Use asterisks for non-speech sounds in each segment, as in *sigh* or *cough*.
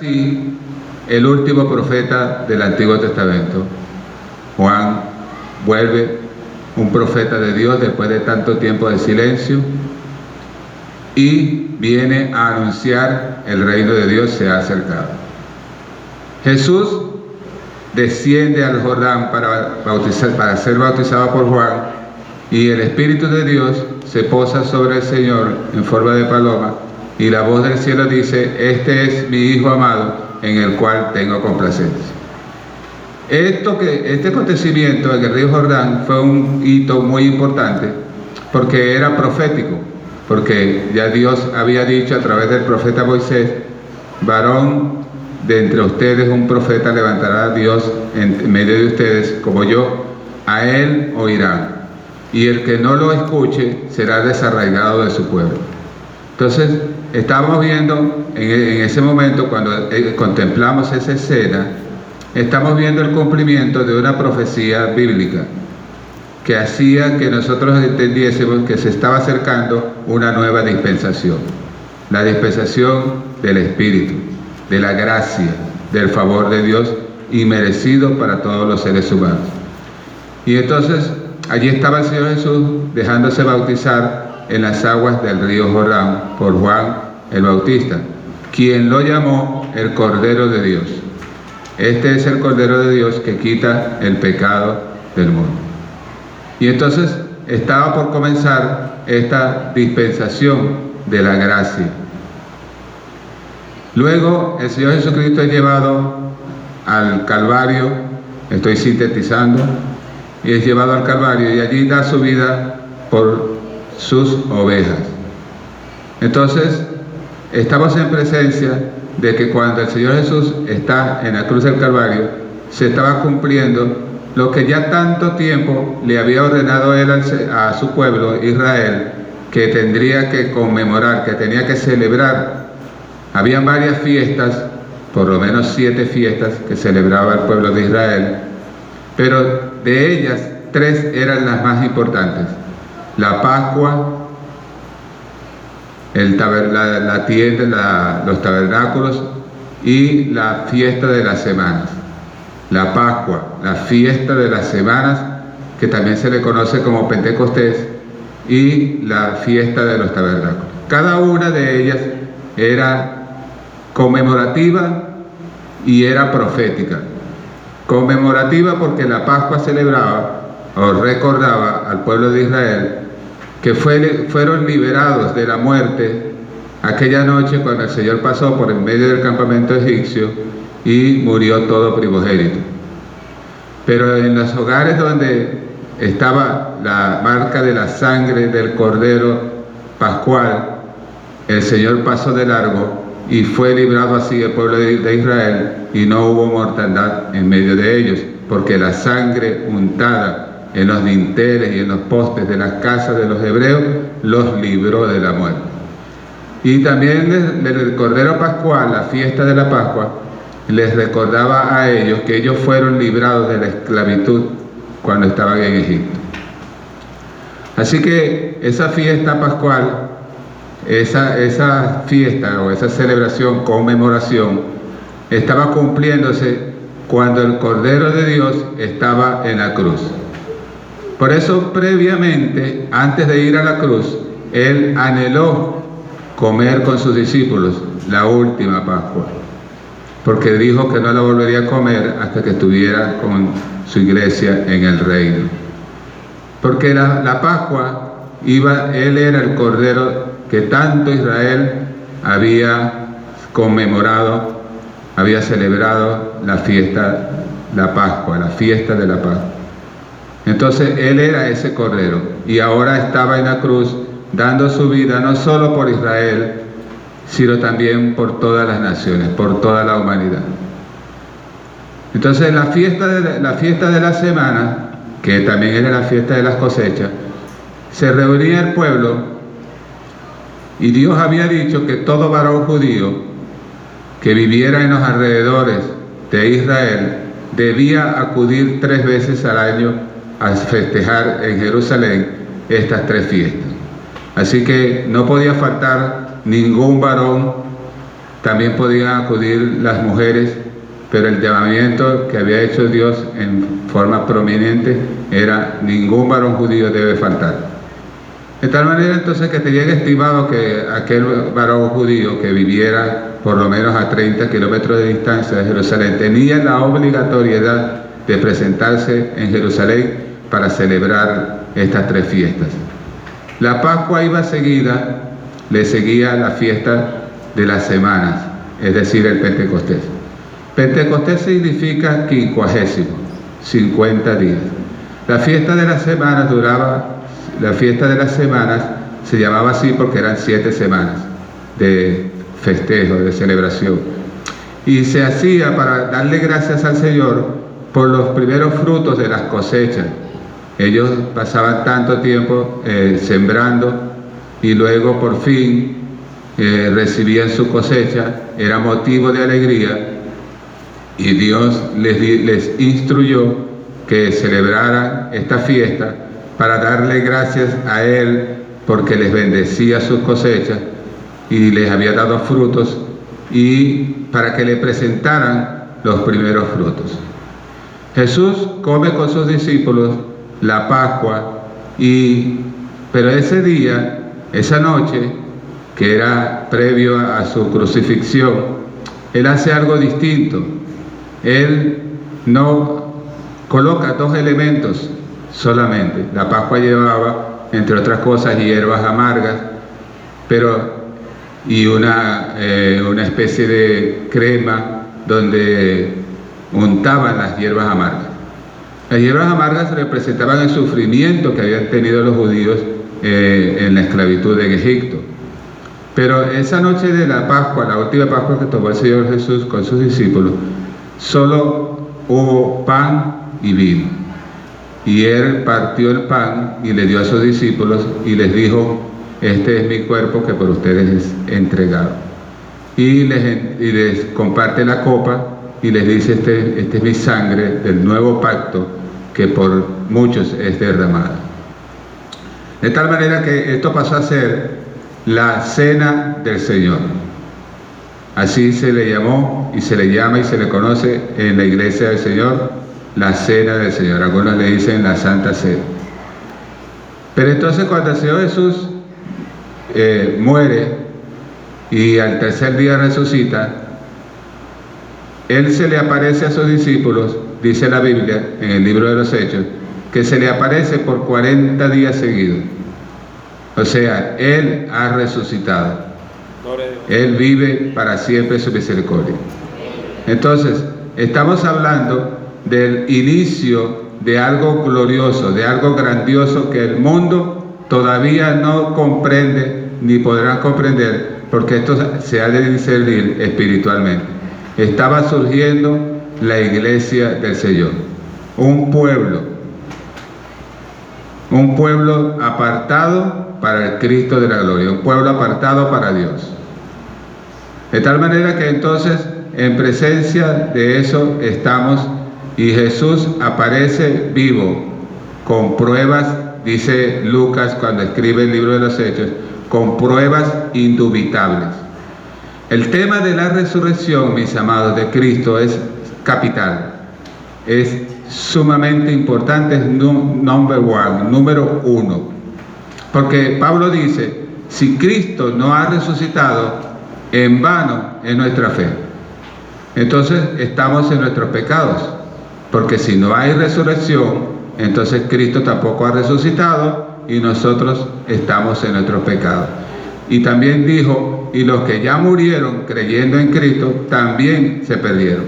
Sí, el último profeta del Antiguo Testamento, Juan, vuelve un profeta de Dios después de tanto tiempo de silencio y viene a anunciar el reino de Dios se ha acercado. Jesús desciende al Jordán para, bautizar, para ser bautizado por Juan y el Espíritu de Dios se posa sobre el Señor en forma de paloma y la voz del cielo dice, este es mi Hijo amado en el cual tengo complacencia. Esto que, este acontecimiento en el río Jordán fue un hito muy importante porque era profético, porque ya Dios había dicho a través del profeta Moisés, varón de entre ustedes un profeta levantará a Dios en medio de ustedes como yo, a él oirán, y el que no lo escuche será desarraigado de su pueblo. Entonces, estamos viendo en, ese momento, cuando eh, contemplamos esa escena, estamos viendo el cumplimiento de una profecía bíblica que hacía que nosotros entendiésemos que se estaba acercando una nueva dispensación, la dispensación del Espíritu, de la gracia, del favor de Dios y merecido para todos los seres humanos. Y entonces allí estaba el Señor Jesús dejándose bautizar en las aguas del río Jordán por Juan el Bautista, quien lo llamó el Cordero de Dios. Este es el Cordero de Dios que quita el pecado del mundo. Y entonces estaba por comenzar esta dispensación de la gracia. Luego el Señor Jesucristo es llevado al Calvario, estoy sintetizando, y es llevado al Calvario y allí da su vida por sus ovejas. Entonces, estamos en presencia de que cuando el Señor Jesús está en la cruz del Calvario, se estaba cumpliendo lo que ya tanto tiempo le había ordenado él a su pueblo, Israel, que tendría que conmemorar, que tenía que celebrar. Habían varias fiestas, por lo menos siete fiestas que celebraba el pueblo de Israel, pero de ellas tres eran las más importantes la Pascua, el la, tienda, los tabernáculos y la fiesta de las semanas. La Pascua, la fiesta de las semanas, que también se le conoce como Pentecostés, y la fiesta de los tabernáculos. Cada una de ellas era conmemorativa y era profética. Conmemorativa porque la Pascua celebraba o recordaba al pueblo de Israel que fueron liberados de la muerte aquella noche cuando el Señor pasó por en medio del campamento egipcio y murió todo primogénito. Pero en los hogares donde estaba la marca de la sangre del Cordero Pascual, el Señor pasó de largo y fue librado así el pueblo de Israel y no hubo mortandad en medio de ellos, porque la sangre untada en los dinteles y en los postes de las casas de los hebreos, los libró de la muerte. Y también el Cordero Pascual, la fiesta de la Pascua, les recordaba a ellos que ellos fueron librados de la esclavitud cuando estaban en Egipto. Así que esa fiesta pascual, esa fiesta o esa celebración, conmemoración, estaba cumpliéndose cuando el Cordero de Dios estaba en la cruz. Por eso previamente, antes de ir a la cruz, él anheló comer con sus discípulos la última Pascua, porque dijo que no la volvería a comer hasta que estuviera con su iglesia en el reino. Porque la, la Pascua iba, él era el cordero que tanto Israel había conmemorado, había celebrado la fiesta, la Pascua, la fiesta de la Pascua. Entonces Él era ese cordero y ahora estaba en la cruz dando su vida no solo por Israel, sino también por todas las naciones, por toda la humanidad. Entonces la fiesta de la, fiesta de la semana, que también era la fiesta de las cosechas, se reunía el pueblo y Dios había dicho que todo varón judío que viviera en los alrededores de Israel debía acudir tres veces al año a festejar en Jerusalén estas tres fiestas. Así que no podía faltar ningún varón También podían acudir las mujeres, pero el llamamiento que había hecho Dios en forma prominente era ningún varón judío debe faltar. De tal manera entonces que tenían estimado que aquel varón judío que viviera por lo menos a 30 kilómetros de distancia de Jerusalén tenía la obligatoriedad de presentarse en Jerusalén para celebrar estas tres fiestas. La Pascua iba seguida, le seguía la fiesta de las semanas, es decir, el Pentecostés. Pentecostés significa quincuagésimo, 50 días. La fiesta de las semanas duraba la fiesta de las semanas se llamaba así porque eran siete semanas de festejo, de celebración. Y se hacía para darle gracias al Señor por los primeros frutos de las cosechas. Ellos pasaban tanto tiempo eh, sembrando y luego por fin eh, recibían su cosecha, era motivo de alegría y Dios les, instruyó que celebraran esta fiesta para darle gracias a Él porque les bendecía sus cosechas y les había dado frutos y para que le presentaran los primeros frutos. Jesús come con sus discípulos la Pascua y pero ese día, esa noche, que era previo a su crucifixión, él hace algo distinto. Él no coloca dos elementos solamente. La Pascua llevaba, entre otras cosas, hierbas amargas, pero y una, eh, una especie de crema donde untaban las hierbas amargas. Las hierbas amargas representaban el sufrimiento que habían tenido los judíos eh, en la esclavitud en Egipto. Pero esa noche de la Pascua, la última Pascua que tomó el Señor Jesús con sus discípulos, solo hubo pan y vino. Y él partió el pan y le dio a sus discípulos y les dijo, este es mi cuerpo que por ustedes es entregado. Y les, les comparte la copa y les dice, este, este es mi sangre del nuevo pacto que por muchos es derramada. De tal manera que esto pasó a ser la cena del Señor. Así se le llamó y se le llama y se le conoce en la iglesia del Señor la cena del Señor. Algunos le dicen la Santa Cena. Pero entonces cuando el Señor Jesús eh, muere y al tercer día resucita, Él se le aparece a sus discípulos, dice la Biblia en el libro de los Hechos, que se le aparece por 40 días seguidos. O sea, Él ha resucitado. Él vive para siempre su misericordia. Entonces, estamos hablando del inicio de algo glorioso, de algo grandioso que el mundo todavía no comprende ni podrá comprender, porque esto se ha de discernir espiritualmente. Estaba surgiendo la iglesia del Señor, un pueblo, un pueblo apartado para el Cristo de la gloria, un pueblo apartado para Dios. De tal manera que entonces en presencia de eso estamos y Jesús aparece vivo, con pruebas, dice Lucas cuando escribe el libro de los Hechos, con pruebas indubitables. El tema de la resurrección, mis amados, de Cristo es capital, es sumamente importante, es number one, número uno. Porque Pablo dice, si Cristo no ha resucitado, en vano es nuestra fe. Entonces estamos en nuestros pecados. Porque si no hay resurrección, entonces Cristo tampoco ha resucitado y nosotros estamos en nuestro pecado. Y también dijo, y los que ya murieron creyendo en Cristo también se perdieron.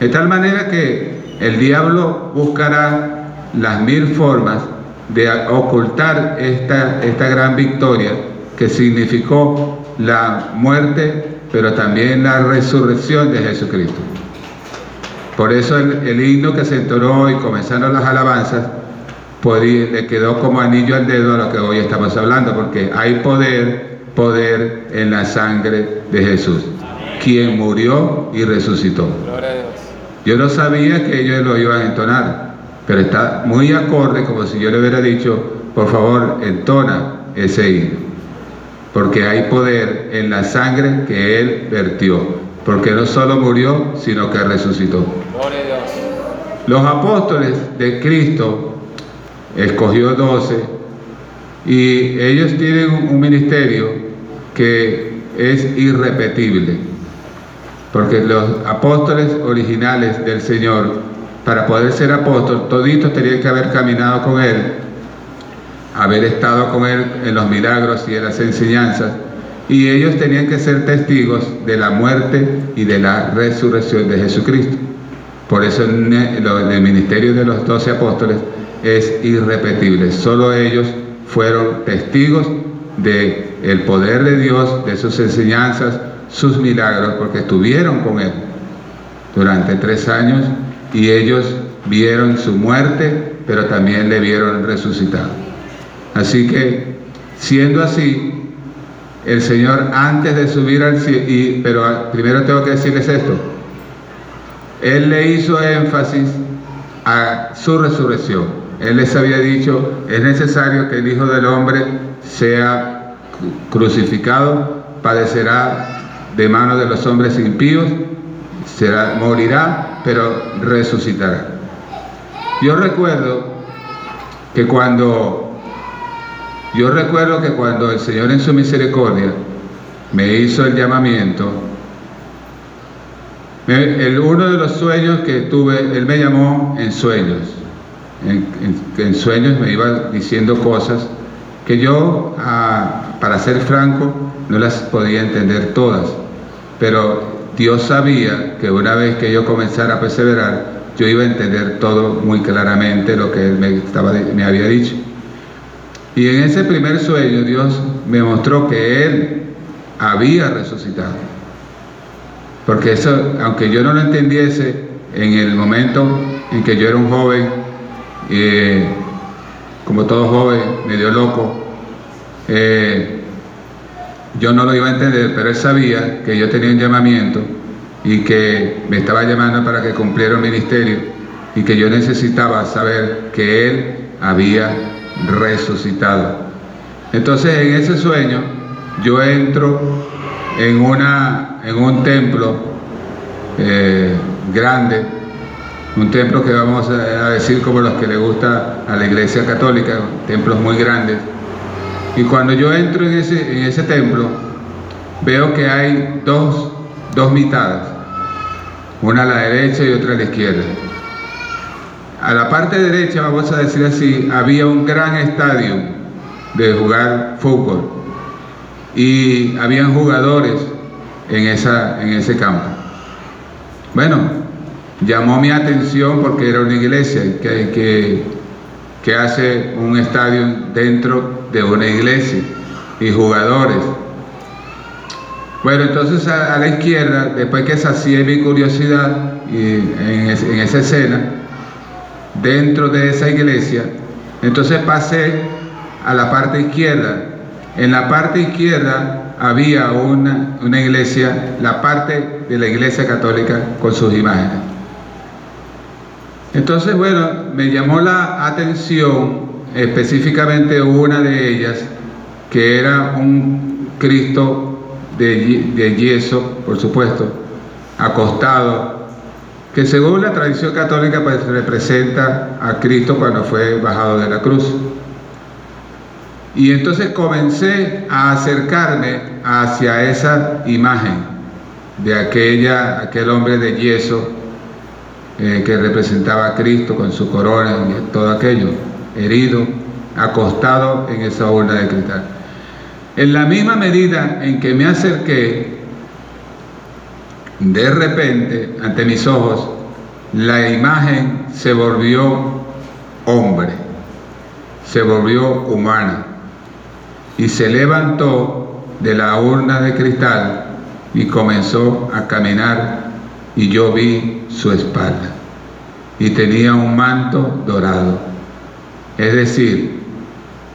De tal manera que el diablo buscará las mil formas de ocultar esta, esta gran victoria que significó la muerte, pero también la resurrección de Jesucristo. Por eso el, himno que se entonó y comenzaron las alabanzas, le quedó como anillo al dedo a lo que hoy estamos hablando, porque hay poder, poder en la sangre de Jesús, quien murió y resucitó. Yo no sabía que ellos lo iban a entonar, pero está muy acorde, como si yo le hubiera dicho, por favor, entona ese himno. porque hay poder en la sangre que Él vertió, porque no solo murió, sino que resucitó. Gloria a Dios. Los apóstoles de Cristo escogió doce y ellos tienen un ministerio que es irrepetible, porque los apóstoles originales del Señor, para poder ser apóstol, toditos tenían que haber caminado con Él, haber estado con Él en los milagros y en las enseñanzas, y ellos tenían que ser testigos de la muerte y de la resurrección de Jesucristo. Por eso el ministerio de los doce apóstoles es irrepetible. Solo ellos fueron testigos del el poder de Dios, de sus enseñanzas, sus milagros, porque estuvieron con Él durante tres años y ellos vieron su muerte, pero también le vieron resucitado. Así que, siendo así, el Señor antes de subir al cielo, pero primero tengo que decirles esto, Él le hizo énfasis a su resurrección. Él les había dicho, es necesario que el Hijo del Hombre sea crucificado, padecerá de manos de los hombres impíos, será, morirá, pero resucitará. Yo recuerdo que cuando, yo recuerdo que cuando el Señor en su misericordia me hizo el llamamiento, el, uno de los sueños que tuve, Él me llamó en sueños en, sueños me iba diciendo cosas que yo, ah, para ser franco, no las podía entender todas, pero Dios sabía que una vez que yo comenzara a perseverar, yo iba a entender todo muy claramente lo que Él me, estaba, me había dicho. Y en ese primer sueño Dios me mostró que Él había resucitado. Porque eso, aunque yo no lo entendiese en el momento en que yo era un joven, eh, como todo joven, medio loco, eh, yo no lo iba a entender, pero él sabía que yo tenía un llamamiento y que me estaba llamando para que cumpliera un ministerio y que yo necesitaba saber que él había resucitado. Entonces en ese sueño yo entro en, una, en un templo eh, grande un templo que vamos a decir como los que le gusta a la iglesia católica, templos muy grandes. Y cuando yo entro en ese, en ese templo, veo que hay dos, dos mitades, una a la derecha y otra a la izquierda. A la parte derecha, vamos a decir así, había un gran estadio de jugar fútbol y habían jugadores en, esa, en ese campo. Bueno, llamó mi atención porque era una iglesia que, que, hace un estadio dentro de una iglesia y jugadores. Bueno, entonces a, la izquierda, después que sacié mi curiosidad en, en esa escena, dentro de esa iglesia, entonces pasé a la parte izquierda. En la parte izquierda había una, una iglesia, la parte de la iglesia católica con sus imágenes. Entonces, bueno, me llamó la atención específicamente una de ellas, que era un Cristo de, yeso, por supuesto, acostado, que según la tradición católica pues representa a Cristo cuando fue bajado de la cruz. Y entonces comencé a acercarme hacia esa imagen de aquella, aquel hombre de yeso eh, que representaba a Cristo con su corona y todo aquello, herido, acostado en esa urna de cristal. En la misma medida en que me acerqué, de repente, ante mis ojos, la imagen se volvió hombre, se volvió humana y se levantó de la urna de cristal y comenzó a caminar y yo vi su espalda y tenía un manto dorado. Es decir,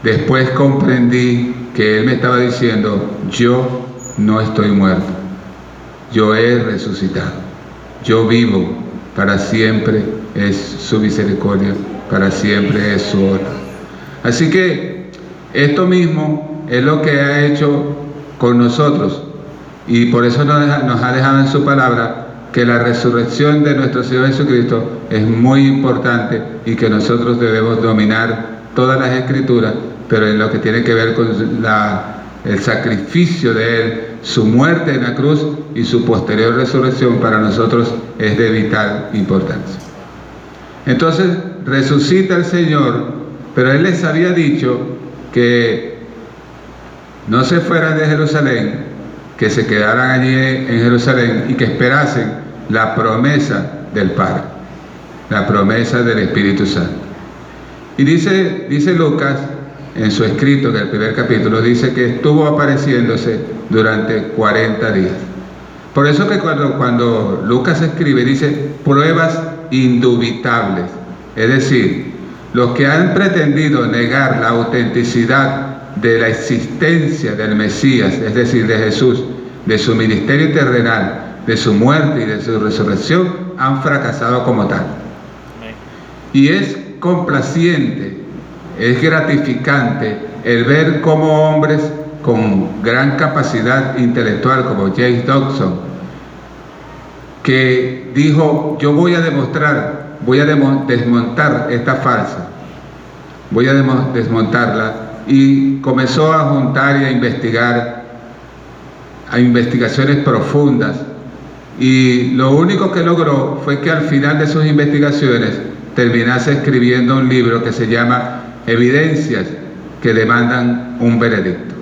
después comprendí que él me estaba diciendo, yo no estoy muerto, yo he resucitado, yo vivo, para siempre es su misericordia, para siempre es su obra. Así que esto mismo es lo que ha hecho con nosotros. Y por eso nos, ha dejado en su palabra que la resurrección de nuestro Señor Jesucristo es muy importante y que nosotros debemos dominar todas las escrituras, pero en lo que tiene que ver con el sacrificio de Él, su muerte en la cruz y su posterior resurrección para nosotros es de vital importancia. Entonces resucita el Señor, pero Él les había dicho que no se fueran de Jerusalén, que se quedaran allí en Jerusalén y que esperasen la promesa del Padre, la promesa del Espíritu Santo. Y dice, dice Lucas en su escrito, en el primer capítulo, dice que estuvo apareciéndose durante 40 días. Por eso que cuando, cuando Lucas escribe, dice pruebas indubitables. Es decir, los que han pretendido negar la autenticidad de la existencia del Mesías, es decir, de Jesús, de su ministerio terrenal, de su muerte y de su resurrección, han fracasado como tal. Y es complaciente, es gratificante el ver cómo hombres con gran capacidad intelectual como James Dobson, que dijo, yo voy a demostrar, voy a desmontar esta farsa, voy a desmontarla, y comenzó a juntar y a investigar, a investigaciones profundas, y lo único que logró fue que al final de sus investigaciones terminase escribiendo un libro que se llama Evidencias que demandan un veredicto.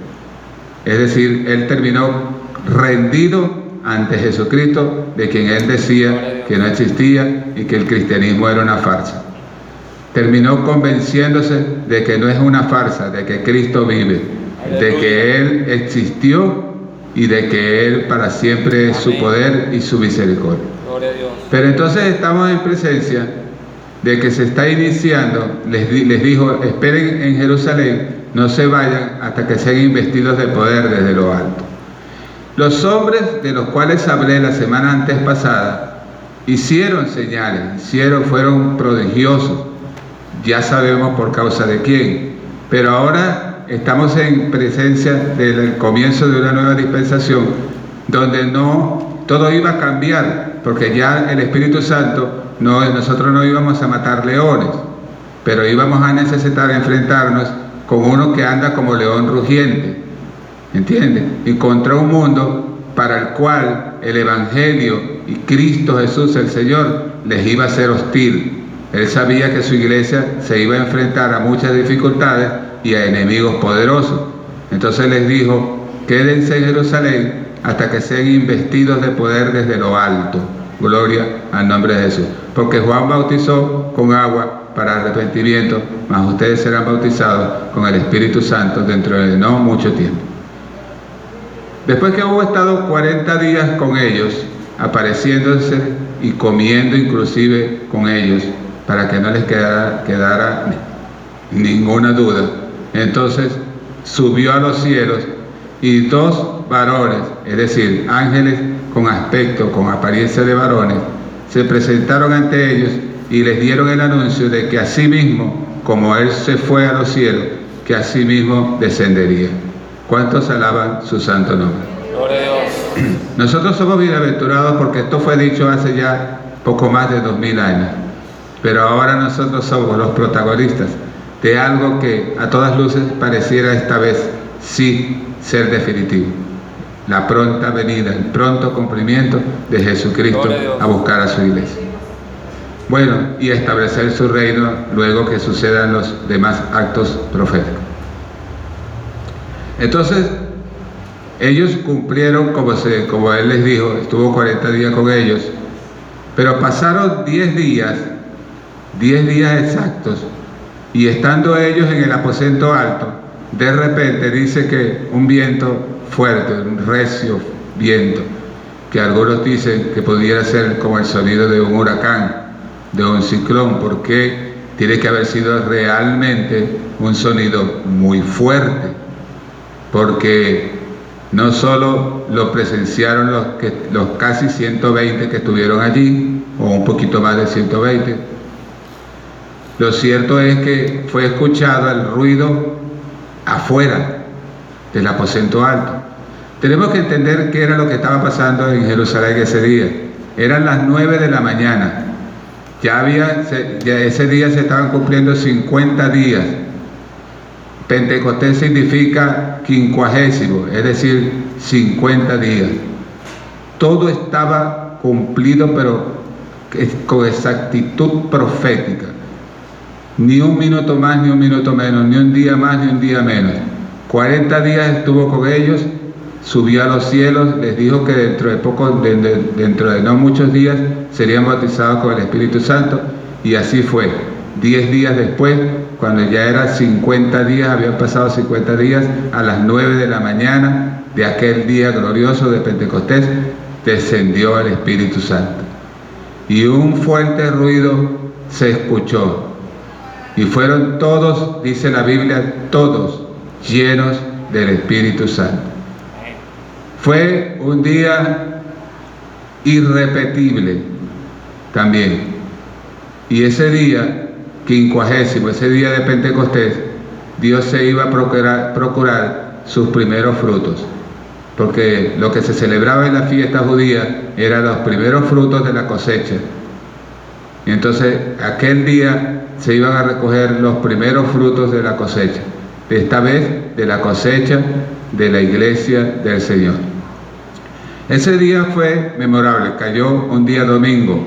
Es decir, él terminó rendido ante Jesucristo, de quien él decía que no existía y que el cristianismo era una farsa. Terminó convenciéndose de que no es una farsa, de que Cristo vive, de que Él existió y de que Él para siempre es su poder y su misericordia. Pero entonces estamos en presencia de que se está iniciando, les, les dijo, esperen en Jerusalén, no se vayan hasta que sean investidos de poder desde lo alto. Los hombres de los cuales hablé la semana antes pasada hicieron señales, hicieron, fueron prodigiosos, ya sabemos por causa de quién, pero ahora estamos en presencia del comienzo de una nueva dispensación donde no todo iba a cambiar, porque ya el Espíritu Santo, no, nosotros no íbamos a matar leones, pero íbamos a necesitar enfrentarnos con uno que anda como león rugiente, ¿entiende? Y contra un mundo para el cual el Evangelio y Cristo Jesús el Señor les iba a ser hostil. Él sabía que su iglesia se iba a enfrentar a muchas dificultades y a enemigos poderosos. Entonces les dijo, quédense en Jerusalén hasta que sean investidos de poder desde lo alto. Gloria al nombre de Jesús. Porque Juan bautizó con agua para arrepentimiento, mas ustedes serán bautizados con el Espíritu Santo dentro de no mucho tiempo. Después que hubo estado 40 días con ellos, apareciéndose y comiendo inclusive con ellos, para que no les quedara, quedara ninguna duda, entonces subió a los cielos y dos varones, es decir, ángeles con aspecto, con apariencia de varones, se presentaron ante ellos y les dieron el anuncio de que así mismo, como Él se fue a los cielos, que así mismo descendería. ¿Cuántos alaban su santo nombre? *clears throat* Nosotros somos bienaventurados porque esto fue dicho hace ya poco más de dos mil años, pero ahora nosotros somos los protagonistas de algo que a todas luces pareciera esta vez sí ser definitivo. La pronta venida, el pronto cumplimiento de Jesucristo a buscar a su iglesia. Bueno, y establecer su reino luego que sucedan los demás actos proféticos. Entonces, ellos cumplieron como, se, como Él les dijo, estuvo 40 días con ellos, pero pasaron 10 días, 10 días exactos, y estando ellos en el aposento alto, de repente dice que un viento fuerte, un recio viento, que algunos dicen que pudiera ser como el sonido de un huracán, de un ciclón, porque tiene que haber sido realmente un sonido muy fuerte, porque no solo lo presenciaron los, que, los casi 120 que estuvieron allí, o un poquito más de 120, lo cierto es que fue escuchado el ruido afuera del aposento alto. Tenemos que entender qué era lo que estaba pasando en Jerusalén ese día. Eran las nueve de la mañana. Ya había, ya ese día se estaban cumpliendo 50 días. Pentecostés significa quincuagésimo, es decir, 50 días. Todo estaba cumplido, pero con exactitud profética. Ni un minuto más, ni un minuto menos, ni un día más, ni un día menos. 40 días estuvo con ellos, subió a los cielos, les dijo que dentro de poco, dentro de no muchos días, serían bautizados con el Espíritu Santo, y así fue. Diez días después, cuando ya era 50 días, habían pasado 50 días, a las 9 de la mañana de aquel día glorioso de Pentecostés, descendió el Espíritu Santo. Y un fuerte ruido se escuchó. Y fueron todos, dice la Biblia, todos llenos del Espíritu Santo. Fue un día irrepetible también. Y ese día, quincuagésimo, ese día de Pentecostés, Dios se iba a procurar, procurar sus primeros frutos. Porque lo que se celebraba en la fiesta judía eran los primeros frutos de la cosecha. Entonces aquel día se iban a recoger los primeros frutos de la cosecha. Esta vez de la cosecha de la iglesia del Señor. Ese día fue memorable, cayó un día domingo.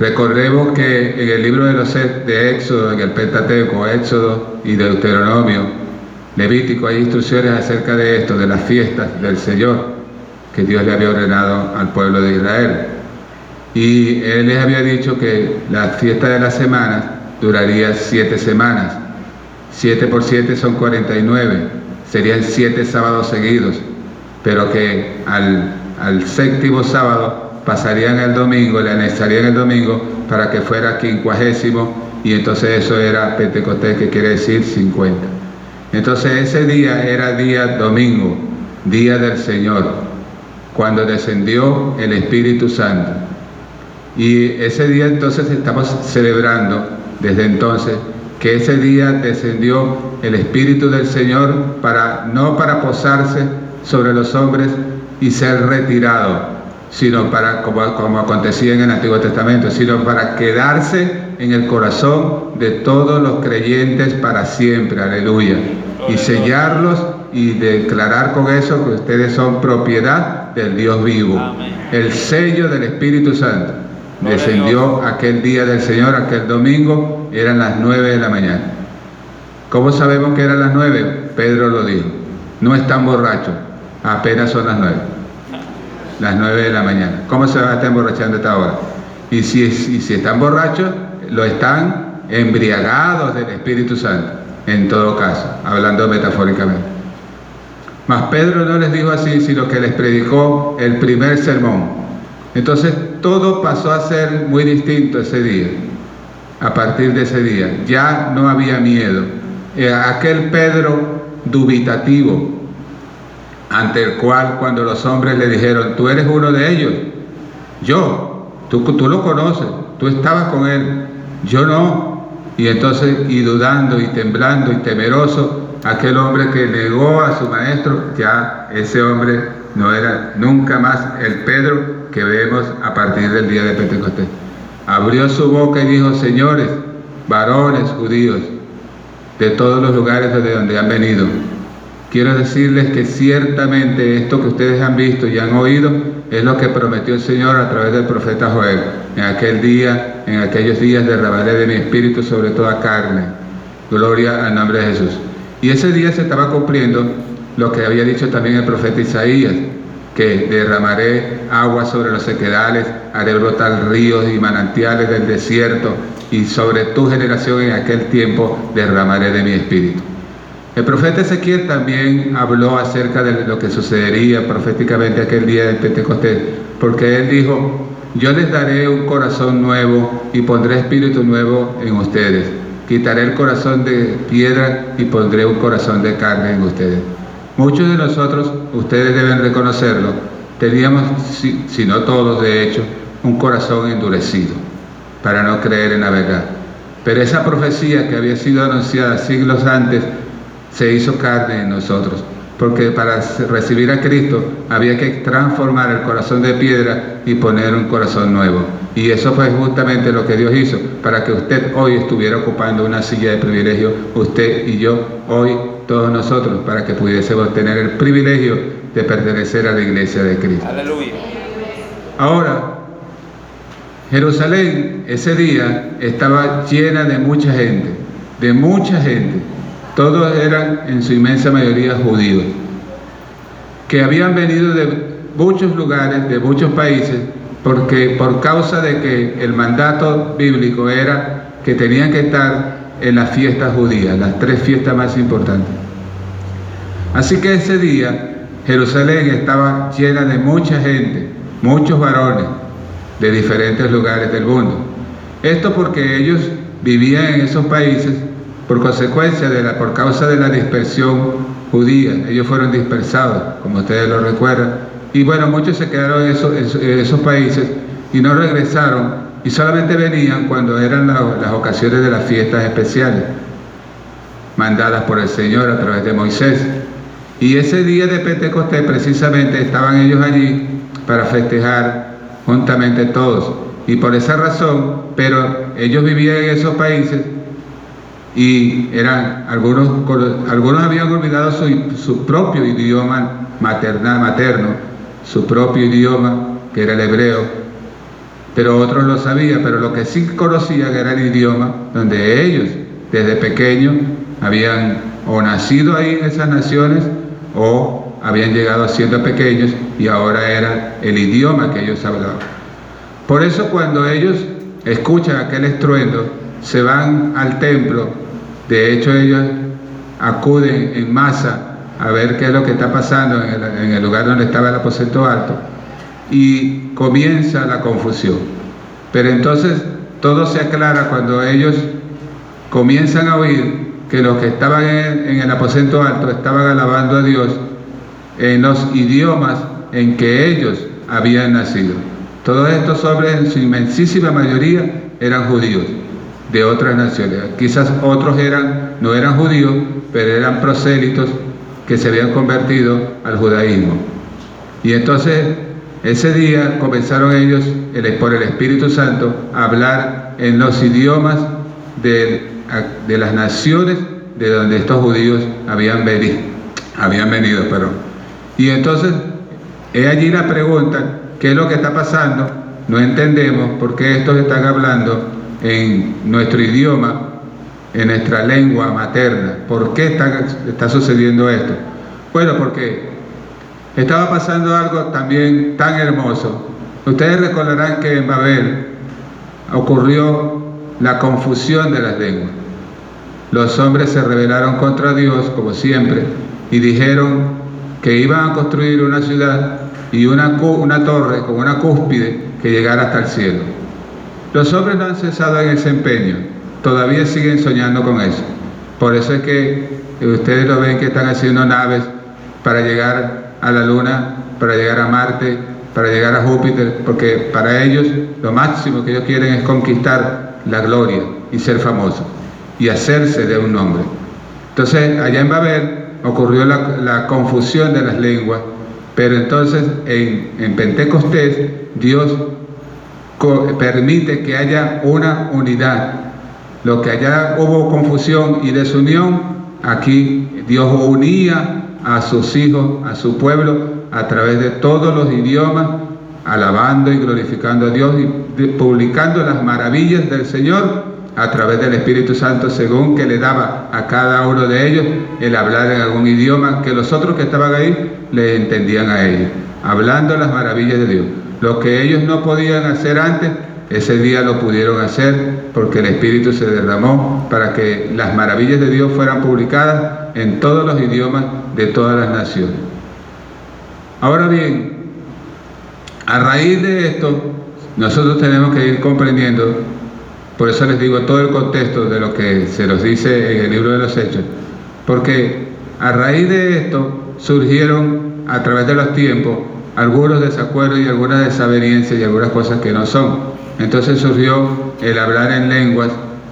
Recordemos que en el libro de los de Éxodo, en el Pentateuco, Éxodo y Deuteronomio, Levítico, hay instrucciones acerca de esto, de las fiestas del Señor, que Dios le había ordenado al pueblo de Israel. Y Él les había dicho que la fiesta de las semanas duraría siete semanas. Siete por siete son 49, serían siete sábados seguidos pero que al, séptimo sábado pasarían el domingo, le anexarían el domingo para que fuera quincuagésimo y entonces eso era Pentecostés que quiere decir 50. Entonces ese día era día domingo, día del Señor, cuando descendió el Espíritu Santo. Y ese día entonces estamos celebrando desde entonces que ese día descendió el Espíritu del Señor para no para posarse sobre los hombres y ser retirado, sino para, como, como acontecía en el Antiguo Testamento, sino para quedarse en el corazón de todos los creyentes para siempre, aleluya, y sellarlos y declarar con eso que ustedes son propiedad del Dios vivo. El sello del Espíritu Santo descendió aquel día del Señor, aquel domingo, eran las nueve de la mañana. ¿Cómo sabemos que eran las nueve? Pedro lo dijo. No están borrachos, Apenas son las nueve. Las nueve de la mañana. ¿Cómo se va a estar emborrachando esta hora? Y si, si están borrachos, lo están embriagados del Espíritu Santo, en todo caso, hablando metafóricamente. Mas Pedro no les dijo así, sino que les predicó el primer sermón. Entonces todo pasó a ser muy distinto ese día. A partir de ese día, ya no había miedo. Eh, aquel Pedro dubitativo, ante el cual cuando los hombres le dijeron, tú eres uno de ellos, yo, tú, tú lo conoces, tú estabas con él, yo no. Y entonces, y dudando y temblando y temeroso, aquel hombre que negó a su maestro, ya ese hombre no era nunca más el Pedro que vemos a partir del día de Pentecostés. Abrió su boca y dijo, señores, varones judíos, de todos los lugares desde donde han venido, Quiero decirles que ciertamente esto que ustedes han visto y han oído es lo que prometió el Señor a través del profeta Joel. En aquel día, en aquellos días derramaré de mi espíritu sobre toda carne. Gloria al nombre de Jesús. Y ese día se estaba cumpliendo lo que había dicho también el profeta Isaías, que derramaré agua sobre los sequedales, haré brotar ríos y manantiales del desierto, y sobre tu generación en aquel tiempo derramaré de mi espíritu. El profeta Ezequiel también habló acerca de lo que sucedería proféticamente aquel día de Pentecostés, porque él dijo, yo les daré un corazón nuevo y pondré espíritu nuevo en ustedes. Quitaré el corazón de piedra y pondré un corazón de carne en ustedes. Muchos de nosotros, ustedes deben reconocerlo, teníamos, si, no todos de hecho, un corazón endurecido para no creer en la verdad. Pero esa profecía que había sido anunciada siglos antes se hizo carne en nosotros. Porque para recibir a Cristo había que transformar el corazón de piedra y poner un corazón nuevo. Y eso fue justamente lo que Dios hizo, para que usted hoy estuviera ocupando una silla de privilegio, usted y yo, hoy todos nosotros, para que pudiésemos tener el privilegio de pertenecer a la iglesia de Cristo. Aleluya. Ahora, Jerusalén ese día estaba llena de mucha gente, de mucha gente todos eran en su inmensa mayoría judíos, que habían venido de muchos lugares, de muchos países, porque por causa de que el mandato bíblico era que tenían que estar en las fiestas judías, las tres fiestas más importantes. Así que ese día Jerusalén estaba llena de mucha gente, muchos varones de diferentes lugares del mundo. Esto porque ellos vivían en esos países por consecuencia de la, por causa de la dispersión judía. Ellos fueron dispersados, como ustedes lo recuerdan. Y bueno, muchos se quedaron en esos, países y no regresaron y solamente venían cuando eran las ocasiones de las fiestas especiales, mandadas por el Señor a través de Moisés. Y ese día de Pentecostés precisamente estaban ellos allí para festejar juntamente todos. Y por esa razón, pero ellos vivían en esos países y eran algunos, algunos habían olvidado su, propio idioma maternal, materno, su propio idioma, que era el hebreo, pero otros lo sabían, pero lo que sí conocían era el idioma donde ellos desde pequeños habían o nacido ahí en esas naciones o habían llegado siendo pequeños y ahora era el idioma que ellos hablaban. Por eso cuando ellos escuchan aquel estruendo, se van al templo de hecho, ellos acuden en masa a ver qué es lo que está pasando en el, lugar donde estaba el aposento alto y comienza la confusión. Pero entonces todo se aclara cuando ellos comienzan a oír que los que estaban en, el aposento alto estaban alabando a Dios en los idiomas en que ellos habían nacido. Todos estos hombres en su inmensísima mayoría eran judíos de otras naciones. Quizás otros eran, no eran judíos, pero eran prosélitos que se habían convertido al judaísmo. Y entonces ese día comenzaron ellos, por el Espíritu Santo, a hablar en los idiomas de, las naciones de donde estos judíos habían venido. Habían venido pero Y entonces, he allí la pregunta, ¿qué es lo que está pasando? No entendemos por qué estos están hablando en nuestro idioma, en nuestra lengua materna. ¿Por qué está, está sucediendo esto? Bueno, porque estaba pasando algo también tan hermoso. Ustedes recordarán que en Babel ocurrió la confusión de las lenguas. Los hombres se rebelaron contra Dios, como siempre, y dijeron que iban a construir una ciudad y una, una torre con una cúspide que llegara hasta el cielo. Los hombres no han cesado en ese empeño, todavía siguen soñando con eso. Por eso es que ustedes lo ven que están haciendo naves para llegar a la Luna, para llegar a Marte, para llegar a Júpiter, porque para ellos lo máximo que ellos quieren es conquistar la gloria y ser famosos y hacerse de un nombre. Entonces, allá en Babel ocurrió la, confusión de las lenguas, pero entonces en, en Pentecostés Dios permite que haya una unidad. Lo que allá hubo confusión y desunión, aquí Dios unía a sus hijos, a su pueblo, a través de todos los idiomas, alabando y glorificando a Dios y publicando las maravillas del Señor a través del Espíritu Santo, según que le daba a cada uno de ellos el hablar en algún idioma que los otros que estaban ahí le entendían a ellos, hablando las maravillas de Dios. Lo que ellos no podían hacer antes, ese día lo pudieron hacer porque el Espíritu se derramó para que las maravillas de Dios fueran publicadas en todos los idiomas de todas las naciones. Ahora bien, a raíz de esto, nosotros tenemos que ir comprendiendo, por eso les digo todo el contexto de lo que se nos dice en el libro de los Hechos, porque a raíz de esto surgieron a través de los tiempos algunos desacuerdos y algunas desavenencias y algunas cosas que no son. Entonces surgió el hablar en lenguas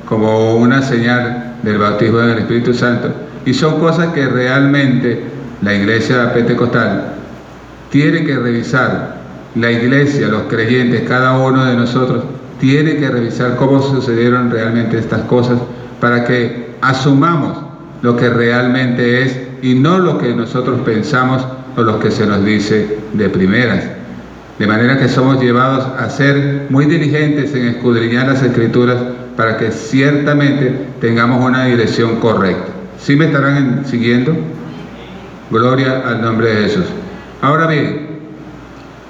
como una señal del bautismo del Espíritu Santo. Y son cosas que realmente la iglesia pentecostal, tiene que revisar, la iglesia, los creyentes, cada uno de nosotros, tiene que revisar cómo sucedieron realmente estas cosas para que asumamos lo que realmente es y no lo que nosotros pensamos o lo que se nos dice de primeras. De manera que somos llevados a ser muy diligentes en escudriñar las escrituras para que ciertamente tengamos una dirección correcta. ¿Sí me estarán siguiendo? Gloria al nombre de Jesús. Ahora bien,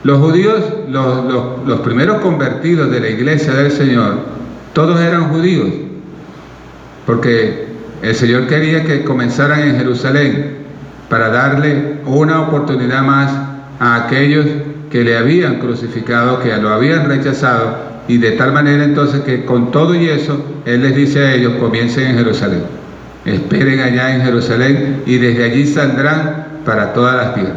los judíos, los, los primeros convertidos de la iglesia del Señor, todos eran judíos, porque el Señor quería que comenzaran en Jerusalén para darle una oportunidad más a aquellos que le habían crucificado, que lo habían rechazado, y de tal manera entonces que con todo y eso, Él les dice a ellos, comiencen en Jerusalén, esperen allá en Jerusalén y desde allí saldrán para todas las tierras.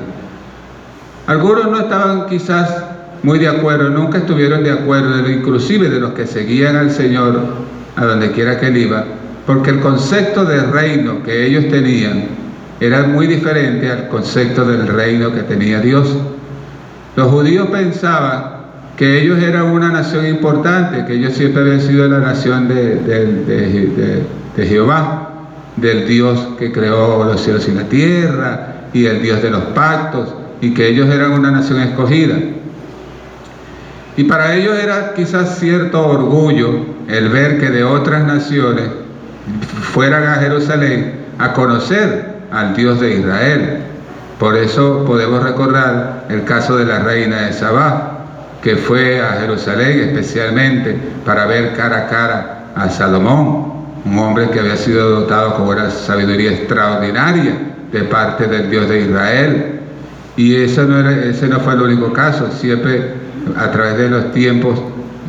Algunos no estaban quizás muy de acuerdo, nunca estuvieron de acuerdo, inclusive de los que seguían al Señor a donde quiera que Él iba, porque el concepto de reino que ellos tenían era muy diferente al concepto del reino que tenía Dios. Los judíos pensaban que ellos eran una nación importante, que ellos siempre habían sido la nación de, Jehová, del Dios que creó los cielos y la tierra, y el Dios de los pactos, y que ellos eran una nación escogida. Y para ellos era quizás cierto orgullo el ver que de otras naciones fueran a Jerusalén a conocer al Dios de Israel. Por eso podemos recordar el caso de la reina de Sabá, que fue a Jerusalén especialmente para ver cara a cara a Salomón, un hombre que había sido dotado con una sabiduría extraordinaria de parte del Dios de Israel. Y eso no era, ese no fue el único caso, siempre a través de los tiempos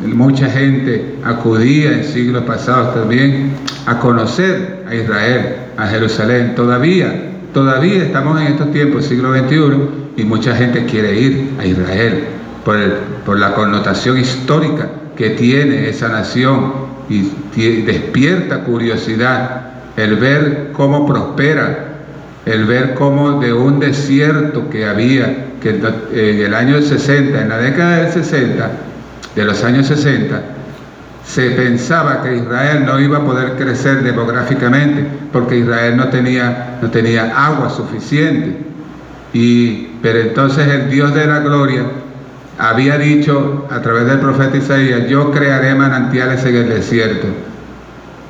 mucha gente acudía en siglos pasados también a conocer a Israel, a Jerusalén. Todavía, todavía estamos en estos tiempos, siglo XXI, y mucha gente quiere ir a Israel por, por la connotación histórica que tiene esa nación y despierta curiosidad el ver cómo prospera, el ver cómo de un desierto que había, que en el año 60, en la década del 60, de los años 60, se pensaba que Israel no iba a poder crecer demográficamente porque Israel no tenía, no tenía agua suficiente. Y, pero entonces el Dios de la gloria había dicho a través del profeta Isaías, yo crearé manantiales en el desierto,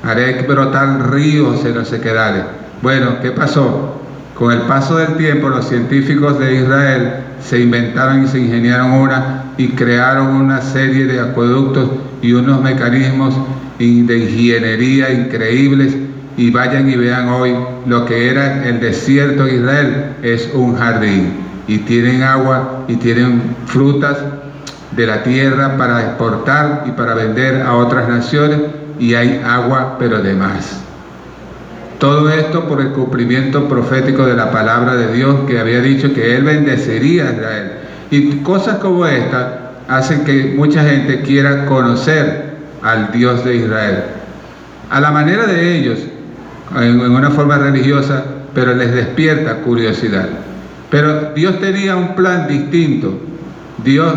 haré brotar ríos en los sequedales. Bueno, ¿qué pasó? Con el paso del tiempo, los científicos de Israel se inventaron y se ingeniaron una y crearon una serie de acueductos y unos mecanismos de ingeniería increíbles. Y vayan y vean hoy lo que era el desierto de Israel, es un jardín y tienen agua y tienen frutas de la tierra para exportar y para vender a otras naciones. Y hay agua pero de más. Todo esto por el cumplimiento profético de la palabra de Dios que había dicho que Él bendecería a Israel. Y cosas como esta hacen que mucha gente quiera conocer al Dios de Israel. A la manera de ellos, en, una forma religiosa, pero les despierta curiosidad. Pero Dios tenía un plan distinto. Dios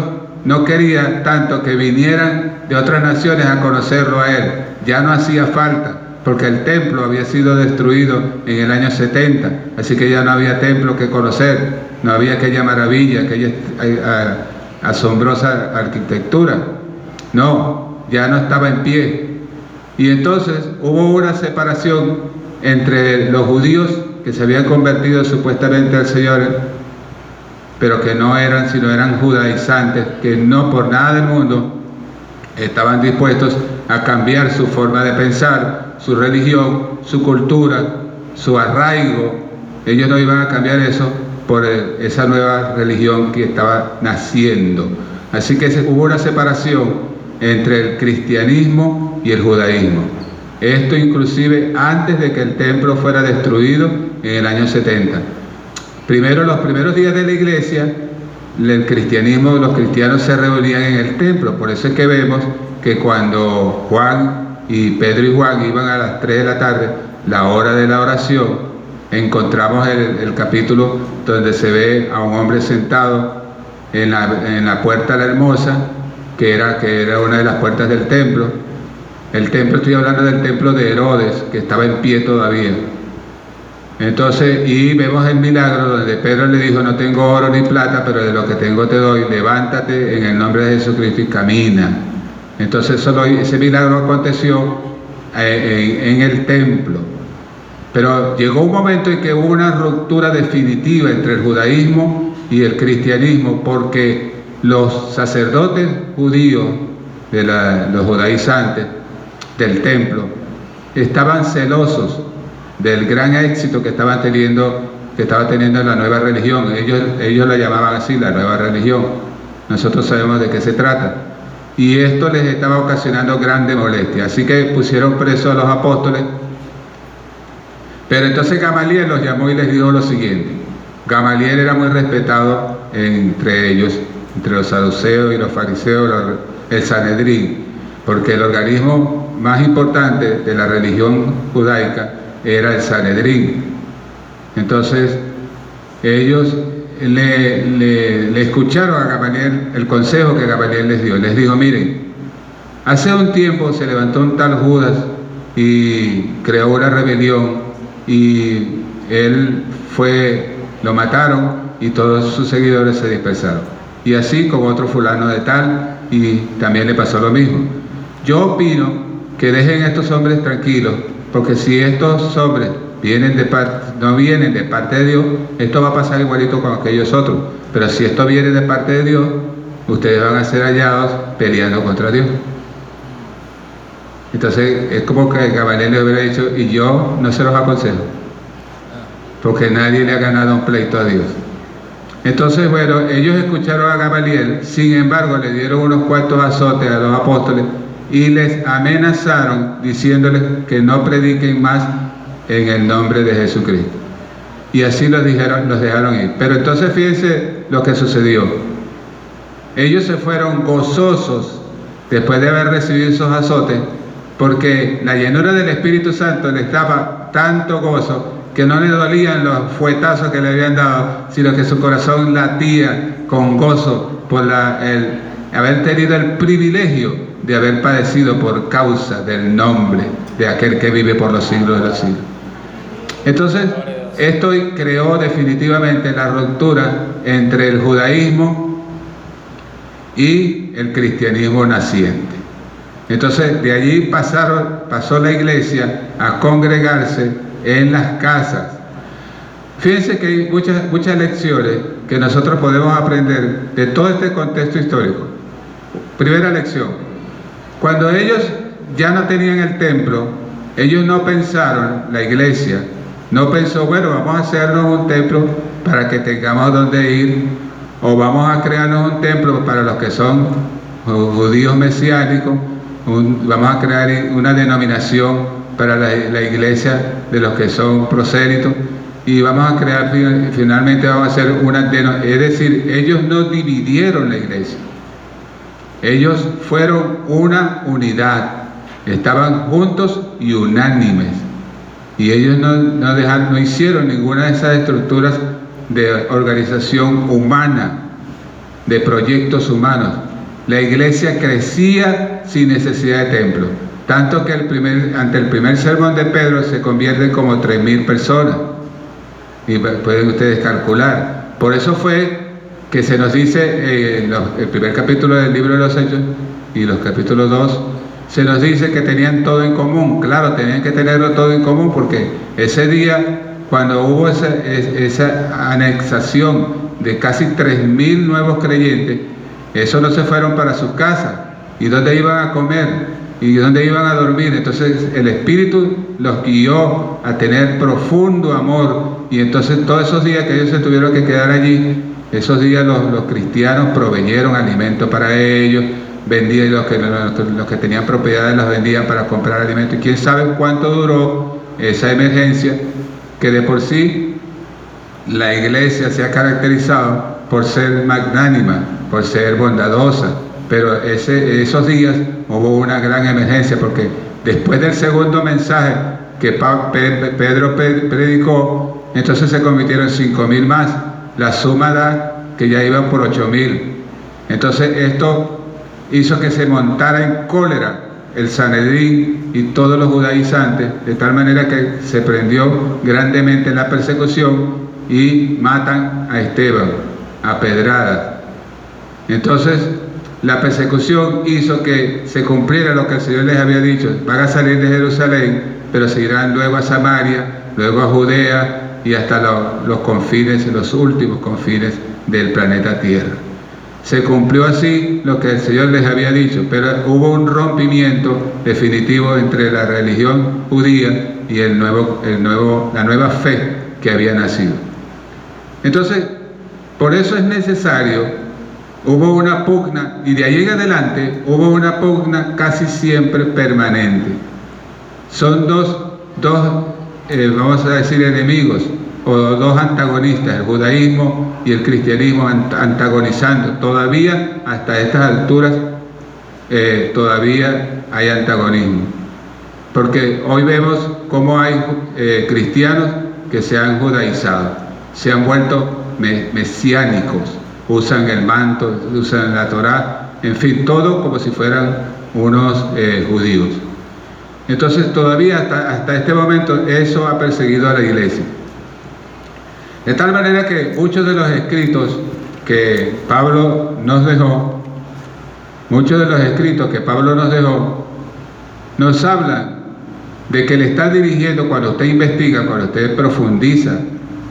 no quería tanto que vinieran de otras naciones a conocerlo a Él. Ya no hacía falta porque el templo había sido destruido en el año 70, así que ya no había templo que conocer, no había aquella maravilla, aquella eh, asombrosa arquitectura, no, ya no estaba en pie. Y entonces hubo una separación entre los judíos que se habían convertido supuestamente al Señor, pero que no eran, sino eran judaizantes, que no por nada del mundo estaban dispuestos a cambiar su forma de pensar, su religión, su cultura, su arraigo. Ellos no iban a cambiar eso por esa nueva religión que estaba naciendo. Así que hubo una separación entre el cristianismo y el judaísmo. Esto inclusive antes de que el templo fuera destruido en el año 70. Primero, los primeros días de la iglesia, el cristianismo, los cristianos se reunían en el templo. Por eso es que vemos que cuando Juan y Pedro y Juan iban a las 3 de la tarde, la hora de la oración, encontramos el, capítulo donde se ve a un hombre sentado en la, puerta de la hermosa, que era, que era una de las puertas del templo. El templo, estoy hablando del templo de Herodes, que estaba en pie todavía. Entonces, y vemos el milagro donde Pedro le dijo, no tengo oro ni plata, pero de lo que tengo te doy, levántate en el nombre de Jesucristo y camina. Entonces solo ese milagro aconteció eh, en, el templo. Pero llegó un momento en que hubo una ruptura definitiva entre el judaísmo y el cristianismo, porque los sacerdotes judíos, de los judaizantes del templo, estaban celosos del gran éxito que teniendo, que estaba teniendo la nueva religión. Ellos, ellos la llamaban así, la nueva religión. Nosotros sabemos de qué se trata. Y esto les estaba ocasionando grande molestia. Así que pusieron presos a los apóstoles. Pero entonces Gamaliel los llamó y les dijo lo siguiente. Gamaliel era muy respetado entre ellos, entre los saduceos y los fariseos, el Sanedrín, porque el organismo más importante de la religión judaica era el Sanedrín. Entonces, ellos le, escucharon a Gamaliel el consejo que Gamaliel les dio. Les dijo, miren, hace un tiempo se levantó un tal Judas y creó una rebelión y él fue, lo mataron y todos sus seguidores se dispersaron. Y así con otro fulano de tal y también le pasó lo mismo. Yo opino que dejen a estos hombres tranquilos porque si estos hombres vienen de no vienen de parte de Dios, esto va a pasar igualito con aquellos otros. Pero si esto viene de parte de Dios, ustedes van a ser hallados peleando contra Dios. Entonces es como que Gabriel le hubiera dicho, y yo no se los aconsejo, porque nadie le ha ganado un pleito a Dios. Entonces, bueno, ellos escucharon a Gamaliel, sin embargo, le dieron unos cuantos azotes a los apóstoles y les amenazaron diciéndoles que no prediquen más en el nombre de Jesucristo. Y así los, dijeron, los dejaron ir. Pero entonces fíjense lo que sucedió. Ellos se fueron gozosos después de haber recibido esos azotes, porque la llenura del Espíritu Santo les daba tanto gozo que no le dolían los fuetazos que le habían dado, sino que su corazón latía con gozo por haber tenido el privilegio de haber padecido por causa del nombre de aquel que vive por los siglos de los siglos. Entonces, esto creó definitivamente la ruptura entre el judaísmo y el cristianismo naciente. Entonces, de allí pasó la iglesia a congregarse en las casas. Fíjense que hay muchas, muchas lecciones que nosotros podemos aprender de todo este contexto histórico. Primera lección, cuando ellos ya no tenían el templo, ellos no pensaron, la iglesia, no pensó, bueno, vamos a hacernos un templo para que tengamos donde ir, o vamos a crearnos un templo para los que son judíos mesiánicos, vamos a crear una denominación para la, iglesia de los que son prosélitos, y vamos a crear, finalmente vamos a hacer una, es decir, ellos no dividieron la iglesia, ellos fueron una unidad, estaban juntos y unánimes. Y ellos no, dejaron, no hicieron ninguna de esas estructuras de organización humana, de proyectos humanos. La iglesia crecía sin necesidad de templo. Tanto que ante el primer sermón de Pedro se convierten como 3.000 personas. Y pueden ustedes calcular. Por eso fue que se nos dice eh, en el primer capítulo del libro de los Hechos y los capítulos 2, se nos dice que tenían todo en común. Claro, tenían que tenerlo todo en común porque ese día, cuando hubo esa, anexación de casi 3.000 nuevos creyentes, esos no se fueron para sus casas. ¿Y dónde iban a comer? ¿Y dónde iban a dormir? Entonces el Espíritu los guió a tener profundo amor. Y entonces todos esos días que ellos se tuvieron que quedar allí, esos días los, cristianos proveyeron alimento para ellos, vendían los que, los, que tenían propiedades los vendían para comprar alimento. Y quién sabe cuánto duró esa emergencia, que de por sí la iglesia se ha caracterizado por ser magnánima, por ser bondadosa, pero esos días hubo una gran emergencia porque después del segundo mensaje que Pedro predicó, entonces se convirtieron en cinco mil más. La suma da que ya iban por ocho mil. Entonces esto hizo que se montara en cólera el Sanedrín y todos los judaizantes, de tal manera que se prendió grandemente en la persecución y matan a Esteban a pedradas. Entonces, la persecución hizo que se cumpliera lo que el Señor les había dicho, van a salir de Jerusalén, pero se irán luego a Samaria, luego a Judea y hasta los, los confines, los últimos confines del planeta Tierra. Se cumplió así lo que el Señor les había dicho, pero hubo un rompimiento definitivo entre la religión judía y el nuevo, el nuevo, la nueva fe que había nacido. Entonces, por eso es necesario, hubo una pugna, y de ahí en adelante hubo una pugna casi siempre permanente. Son dos, dos eh, vamos a decir, enemigos o dos antagonistas, el judaísmo y el cristianismo antagonizando. Todavía, hasta estas alturas, eh, todavía hay antagonismo. Porque hoy vemos cómo hay eh, cristianos que se han judaizado, se han vuelto mesiánicos, usan el manto, usan la Torá, en fin, todo como si fueran unos eh, judíos. Entonces todavía hasta, hasta este momento eso ha perseguido a la iglesia. De tal manera que muchos de los escritos que Pablo nos dejó, muchos de los escritos que Pablo nos dejó, nos hablan de que le está dirigiendo cuando usted investiga, cuando usted profundiza,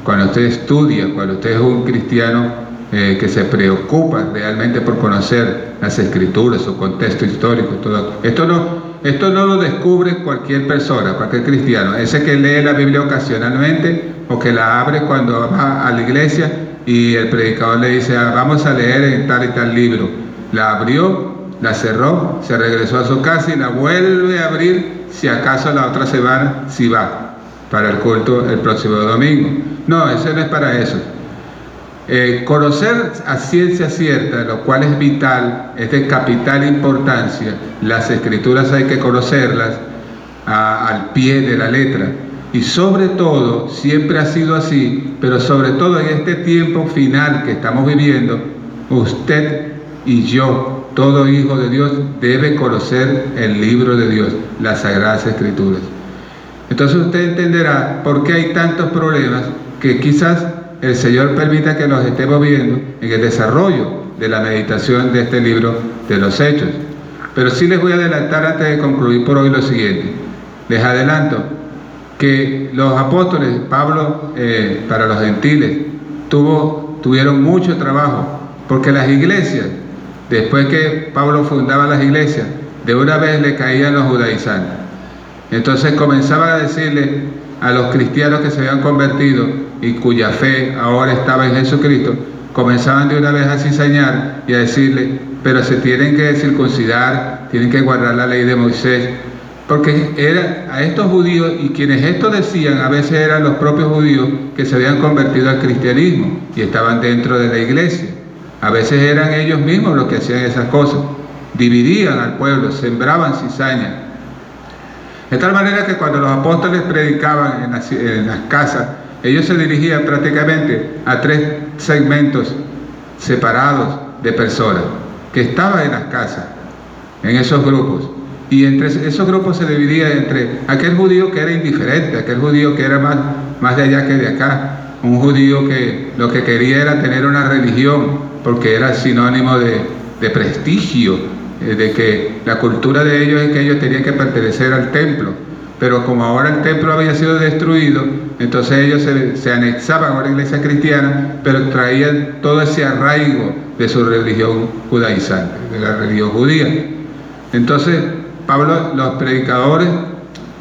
cuando usted estudia, cuando usted es un cristiano eh, que se preocupa realmente por conocer las escrituras, su contexto histórico, todo. Esto no, esto no lo descubre cualquier persona, cualquier cristiano. Ese que lee la Biblia ocasionalmente o que la abre cuando va a la iglesia y el predicador le dice, ah, vamos a leer en tal y tal libro. La abrió, la cerró, se regresó a su casa y la vuelve a abrir si acaso la otra semana, si va para el culto el próximo domingo. No, eso no es para eso. Eh, conocer a ciencia cierta, lo cual es vital, es de capital importancia, las escrituras hay que conocerlas al pie de la letra. Y sobre todo, siempre ha sido así, pero sobre todo en este tiempo final que estamos viviendo, usted y yo, todo hijo de Dios, debe conocer el libro de Dios, las Sagradas Escrituras. Entonces usted entenderá por qué hay tantos problemas que quizás el Señor permita que los estemos viendo en el desarrollo de la meditación de este libro de los Hechos. Pero sí les voy a adelantar antes de concluir por hoy lo siguiente. Les adelanto que los apóstoles, Pablo eh, para los gentiles, tuvo, tuvieron mucho trabajo, porque las iglesias, después que Pablo fundaba las iglesias, de una vez le caían los judaizantes. Entonces comenzaban a decirle a los cristianos que se habían convertido y cuya fe ahora estaba en Jesucristo, comenzaban de una vez a cizañar y a decirle, pero se tienen que circuncidar, tienen que guardar la ley de Moisés, porque era a estos judíos, y quienes esto decían, a veces eran los propios judíos que se habían convertido al cristianismo y estaban dentro de la iglesia. A veces eran ellos mismos los que hacían esas cosas. Dividían al pueblo, sembraban cizaña. De tal manera que cuando los apóstoles predicaban en las, casas, ellos se dirigían prácticamente a tres segmentos separados de personas que estaban en las casas, en esos grupos. Y entre esos grupos se dividía entre aquel judío que era indiferente, aquel judío que era más, más de allá que de acá, un judío que lo que quería era tener una religión, porque era sinónimo de prestigio, eh, de que la cultura de ellos es que ellos tenían que pertenecer al templo. Pero como ahora el templo había sido destruido, entonces ellos se, anexaban a la iglesia cristiana, pero traían todo ese arraigo de su religión judaizante, de la religión judía. Entonces, Pablo, los predicadores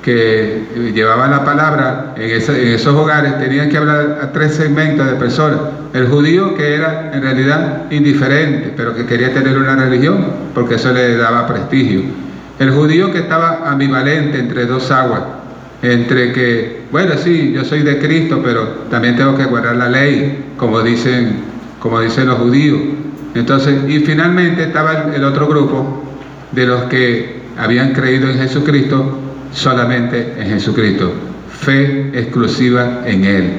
que llevaban la palabra en, esos hogares tenían que hablar a tres segmentos de personas. El judío que era en realidad indiferente, pero que quería tener una religión, porque eso le daba prestigio. El judío que estaba ambivalente entre dos aguas, entre que, bueno, sí, yo soy de Cristo, pero también tengo que guardar la ley, como dicen, como dicen los judíos. Entonces, y finalmente estaba el otro grupo de los que habían creído en Jesucristo solamente en Jesucristo, fe exclusiva en Él.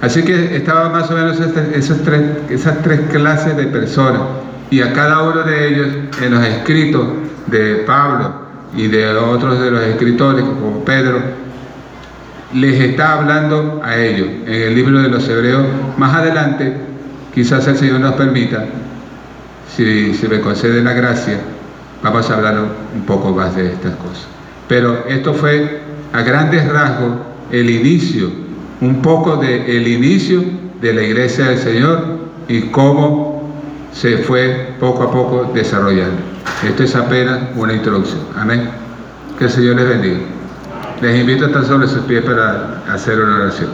Así que estaba más o menos este, esas tres, clases de personas y a cada uno de ellos en los escritos de Pablo y de otros de los escritores como Pedro, les está hablando a ellos en el libro de los Hebreos. Más adelante, quizás el Señor nos permita, si, si me concede la gracia, vamos a hablar un poco más de estas cosas. Pero esto fue a grandes rasgos el inicio, un poco del el inicio de la iglesia del Señor y cómo se fue poco a poco desarrollando. Esto es apenas una introducción. Amén. Que el Señor les bendiga. Les invito a estar sobre sus pies para hacer una oración.